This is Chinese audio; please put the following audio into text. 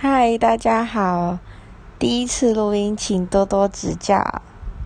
嗨大家好。第一次录音请多多指教。